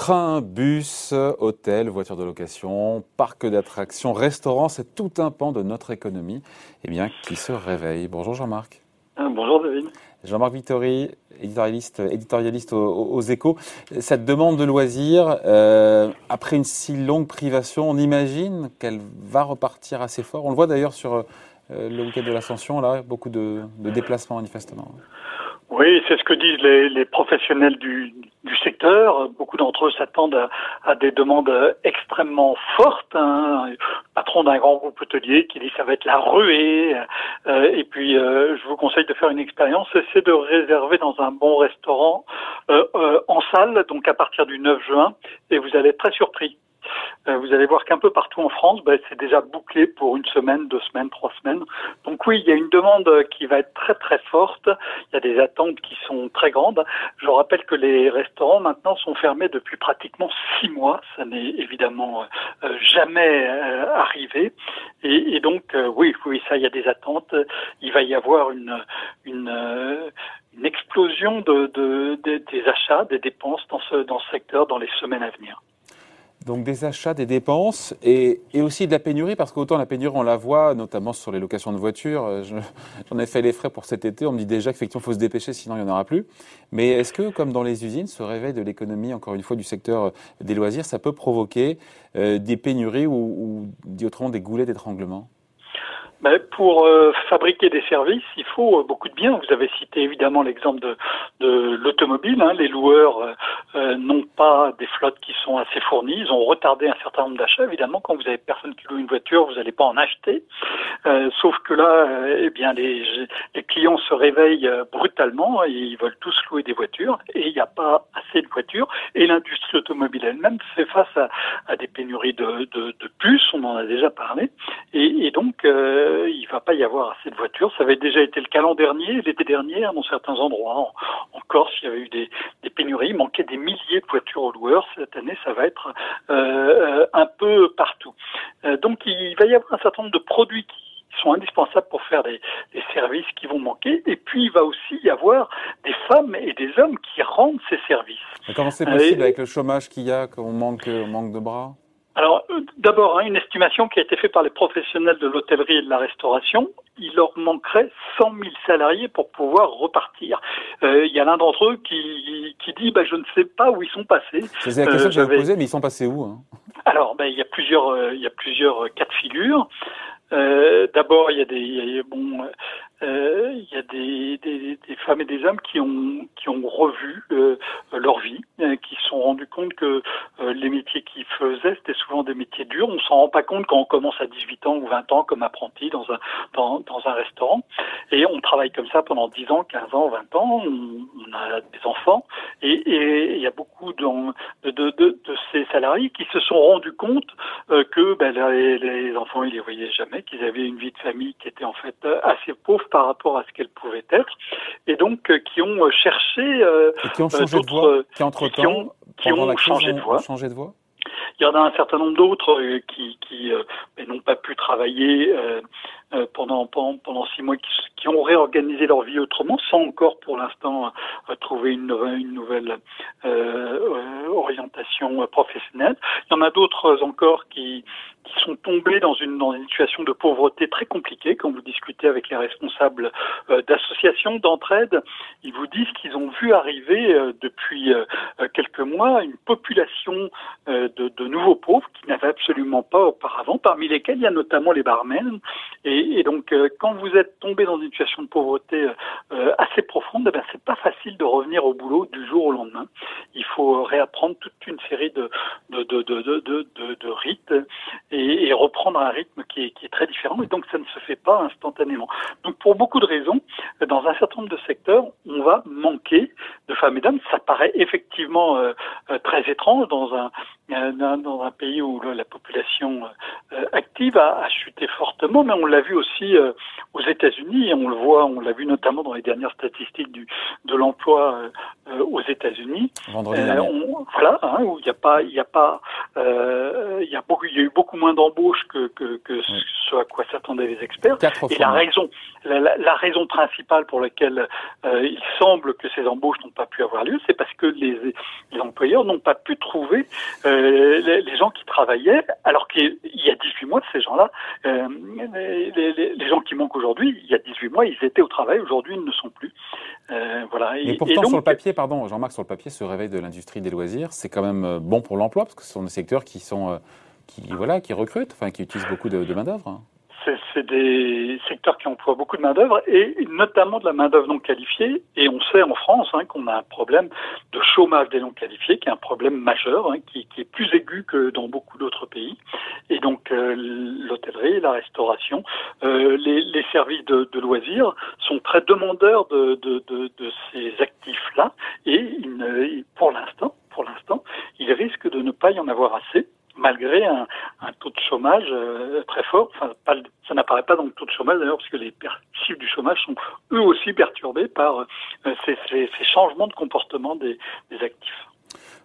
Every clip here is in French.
Train, bus, hôtel, voiture de location, parc d'attractions, restaurants, c'est tout un pan de notre économie eh bien, qui se réveille. Bonjour Jean-Marc. Ah, bonjour David. Jean-Marc Victory, éditorialiste, éditorialiste aux, échos. Cette demande de loisirs, euh, après une si longue privation, on imagine qu'elle va repartir assez fort. On le voit d'ailleurs sur euh, le week-end de l'Ascension, là, beaucoup de, de déplacements manifestement. Oui, c'est ce que disent les, les professionnels du, du, secteur. Beaucoup d'entre eux s'attendent à, des demandes extrêmement fortes. Hein. patron d'un grand groupe hôtelier qui dit ça va être la ruée. Euh, et puis, euh, je vous conseille de faire une expérience, c'est de réserver dans un bon restaurant euh, euh en salle, donc à partir du 9 juin, et vous allez être très surpris. Euh, vous allez voir qu'un peu partout en France, ben, c'est déjà bouclé pour une semaine, deux semaines, trois semaines. Donc oui, il y a une demande qui va être très très forte. Il y a des attentes qui sont très grandes. Je rappelle que les restaurants maintenant sont fermés depuis pratiquement six mois. Ça n'est évidemment euh, jamais euh, arrivé. Et, donc oui, oui, ça, il y a des attentes. Il va y avoir une une une explosion de, de, des achats, des dépenses dans ce, dans ce secteur dans les semaines à venir. Donc des achats, des dépenses et, aussi de la pénurie, parce qu'autant la pénurie, on la voit, notamment sur les locations de voitures. Euh, j'en ai fait les frais pour cet été. On me dit déjà qu'effectivement, il faut se dépêcher, sinon il n'y en aura plus. Mais est-ce que, comme dans les usines, ce réveil de l'économie, encore une fois, du secteur euh, des loisirs, ça peut provoquer euh, des pénuries ou, ou, dit autrement, des goulets d'étranglement? Ben, pour fabriquer des services, il faut beaucoup de biens. Vous avez cité évidemment l'exemple de, de l'automobile. Hein. Les loueurs euh, euh, n'ont pas des flottes qui sont assez fournies. Ils ont retardé un certain nombre d'achats. Évidemment, quand vous avez personne qui loue une voiture, vous n'allez pas en acheter. sauf que là, eh bien, les, les, clients se réveillent brutalement et ils veulent tous louer des voitures et il n'y a pas assez de voitures. Et l'industrie automobile elle-même fait face à, à des pénuries de, de, de, puces. On en a déjà parlé. Et, et donc euh, il va pas y avoir assez de voitures. Ça avait déjà été le cas l'an dernier, l'été dernier, dans certains endroits. En, en, Corse, il y avait eu des, des, pénuries, il manquait des milliers de voitures aux loueurs. Cette année, ça va être euh, un peu partout. Euh, donc, il va y avoir un certain nombre de produits qui sont indispensables pour faire des, des, services qui vont manquer. Et puis, il va aussi y avoir des femmes et des hommes qui rendent ces services. Et comment c'est possible avec le chômage qu'il y a, qu'on manque, on manque de bras? Alors, euh, d'abord, hein, une estimation qui a été faite par les professionnels de l'hôtellerie et de la restauration. Il leur manquerait 100 000 salariés pour pouvoir repartir. Euh, il y a l'un d'entre eux qui, qui dit bah, Je ne sais pas où ils sont passés. C'est la question euh, que j'avais posée, mais ils sont passés où hein? Alors, bah, il, y a plusieurs, euh, il y a plusieurs cas de figure. D'abord, il y a des, il y a, bon, euh, il y a des, des, des, femmes et des hommes qui ont qui ont revu euh, leur vie, euh, qui se sont rendus compte que euh, les métiers qu'ils faisaient c'était souvent des métiers durs. On s'en rend pas compte quand on commence à 18 ans ou 20 ans comme apprenti dans un dans, dans un restaurant. Et on travaille comme ça pendant 10 ans, 15 ans, 20 ans. On, a des enfants et, il y a beaucoup de, de, de, de, ces salariés qui se sont rendus compte que ben, les, les enfants ils les voyaient jamais, qu'ils avaient une vie de famille qui était en fait assez pauvre par rapport à ce qu'elle pouvait être, et donc euh, qui ont euh, cherché euh, qui ont changé de voie, qui ont, qui ont changé, de changé. Il y en a un certain nombre d'autres qui, qui n'ont pas pu travailler euh, pendant, pendant, pendant six mois qui, qui, ont réorganisé leur vie autrement, sans encore pour l'instant euh, trouver une, une nouvelle orientation professionnelle. Il y en a d'autres encore qui, qui sont tombés dans une, dans une situation de pauvreté très compliquée. Avec les responsables d'associations, d'entraide, ils vous disent qu'ils ont vu arriver depuis quelques mois une population de, nouveaux pauvres qui n'avaient absolument pas auparavant, parmi lesquels il y a notamment les barmen et donc, euh, quand vous êtes tombé dans une situation de pauvreté euh, assez profonde, eh ben, c'est pas facile de revenir au boulot du jour au lendemain. Il faut réapprendre toute une série de, rites et, et, reprendre un rythme qui est, qui est très différent. Et donc, ça ne se fait pas instantanément. Donc, pour beaucoup de raisons, dans un certain nombre de secteurs, on va manquer de femmes et d'hommes. Ça paraît effectivement euh, très étrange dans un, dans un pays où la population active a, a chuté fortement, mais on l'a vu aussi euh, aux États-Unis. on le voit, on l'a vu notamment dans les dernières statistiques du, de l'emploi aux États-Unis. voilà, hein, où il n'y a pas, il y a pas, il y a beaucoup, il y a eu beaucoup moins d'embauches que, que, que ce à quoi s'attendaient les experts. Et la raison, la, la, raison principale pour laquelle il semble que ces embauches n'ont pas pu avoir lieu, c'est parce que les, les employeurs n'ont pas pu trouver les, les, gens qui travaillaient, alors qu'il y a 18 mois, ces gens-là, euh, les, gens qui manquent aujourd'hui, il y a 18 mois, ils étaient au travail, aujourd'hui, ils ne sont plus. Euh, voilà. Et, pourtant, sur le papier, pardon, Jean-Marc, sur le papier, ce réveil de l'industrie des loisirs, c'est quand même euh, bon pour l'emploi, parce que ce sont des secteurs qui sont, euh, qui, voilà, qui recrutent, enfin, qui utilisent beaucoup de, de main-d'œuvre. C'est des secteurs qui emploient beaucoup de main-d'œuvre et notamment de la main-d'œuvre non qualifiée. Et on sait en France hein, qu'on a un problème de chômage des non qualifiés, qui est un problème majeur, hein, qui, est plus aigu que dans beaucoup d'autres pays. Et donc euh, l'hôtellerie, la restauration, euh, les, services de, loisirs sont très demandeurs de, ces actifs-là. Et pour l'instant, pour l'instant, il risque de ne pas y en avoir assez malgré un, taux de chômage euh, très fort. Enfin, ça n'apparaît pas dans le taux de chômage d'ailleurs, parce que les chiffres du chômage sont eux aussi perturbés par euh, ces, changements de comportement des, actifs.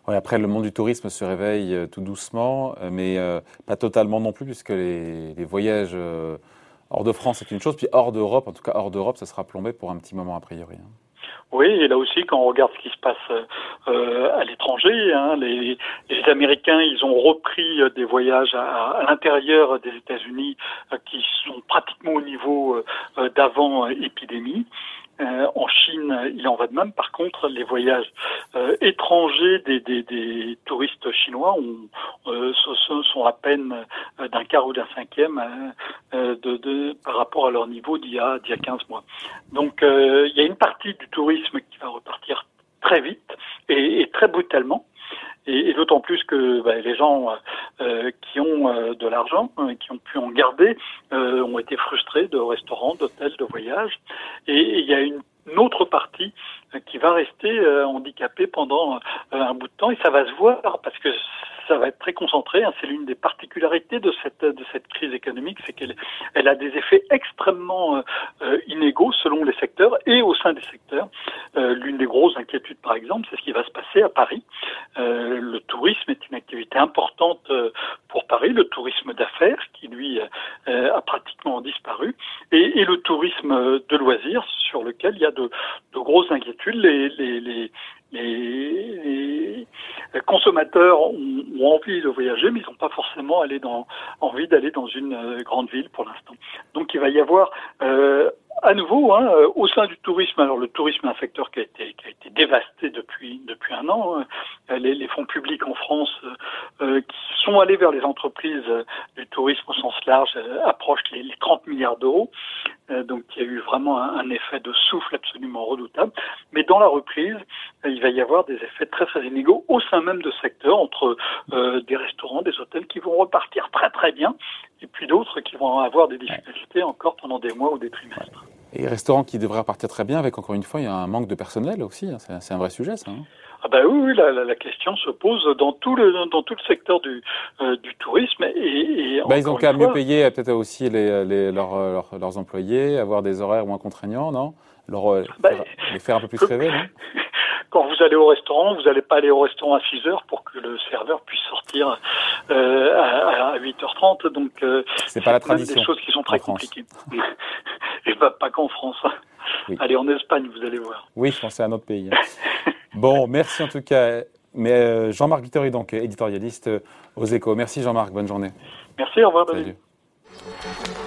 Ouais, après, le monde du tourisme se réveille euh, tout doucement, mais pas totalement non plus, puisque les, les voyages hors de France, c'est une chose, puis hors d'Europe, en tout cas hors d'Europe, ça sera plombé pour un petit moment a priori. Hein. Oui, et là aussi, quand on regarde ce qui se passe euh, à l'étranger, hein, les, les, Américains, ils ont repris euh, des voyages à, l'intérieur des États-Unis euh, qui sont pratiquement au niveau euh, d'avant épidémie. Euh, en Chine, il en va de même. Par contre, les voyages euh, étrangers des, des, des, touristes chinois ont, euh, sont à peine euh, d'un quart ou d'un cinquième euh, de, de, par rapport à leur niveau d'il y a, d'il y a 15 mois. Donc, il y a une partie du tourisme qui va repartir très vite et, et très brutalement. Et, et d'autant plus que bah, les gens qui ont euh, de l'argent, euh, qui ont pu en garder, ont été frustrés de restaurants, d'hôtels, de voyages. Et il y a une autre partie qui va rester handicapée pendant un bout de temps et ça va se voir parce que ça va être très concentré. Hein. C'est l'une des particularités de cette de cette crise économique, c'est qu'elle elle a des effets extrêmement euh, inégaux selon les secteurs et au sein des secteurs. Euh, l'une des grosses inquiétudes, par exemple, c'est ce qui va se passer à Paris. Euh, le tourisme est une activité importante euh, pour Paris, le tourisme d'affaires qui lui euh, a pratiquement disparu, et, et, le tourisme de loisirs sur lequel il y a de, de grosses inquiétudes. Les, les, les, les, consommateurs ont, ont, envie de voyager, mais ils n'ont pas forcément dans, envie d'aller dans une euh, grande ville pour l'instant. Donc il va y avoir euh, à nouveau, hein, euh, au sein du tourisme, alors le tourisme est un secteur qui a été, qui a été dévasté depuis, depuis un an. Hein. Les, les, fonds publics en France euh, qui sont allés vers les entreprises du tourisme au sens large euh, approchent les, les 30 milliards d'euros. Euh, donc il y a eu vraiment un, effet de souffle absolument redoutable. Mais dans la reprise, il va y avoir des effets très très inégaux au sein même de secteurs, entre des restaurants, des hôtels qui vont repartir très très bien et puis d'autres qui vont avoir des difficultés encore pendant des mois ou des trimestres. Et restaurants qui devraient repartir très bien, avec encore une fois, il y a un manque de personnel aussi. Hein. C'est un vrai sujet, ça. Hein. Ah ben oui, oui la, la, la, question se pose dans tout le dans tout le secteur du euh, du tourisme et, et ben, ils ont qu'à mieux payer peut-être aussi les, les leurs, leurs, leurs employés, avoir des horaires moins contraignants, non? Leur, ben, les faire un peu plus rêver, non? quand vous allez au restaurant, vous n'allez pas aller au restaurant à 6 heures pour que le serveur puisse sortir euh, à, à, 8h30. Donc, euh, c'est pas la tradition. des choses qui sont très compliquées. Et pas, pas qu'en France. Oui. Allez en Espagne, vous allez voir. Oui, je pensais à un autre pays. Hein. bon, merci en tout cas. Mais euh, Jean-Marc Vittori, donc éditorialiste aux Échos. Merci Jean-Marc, bonne journée. Merci, au revoir David. Salut.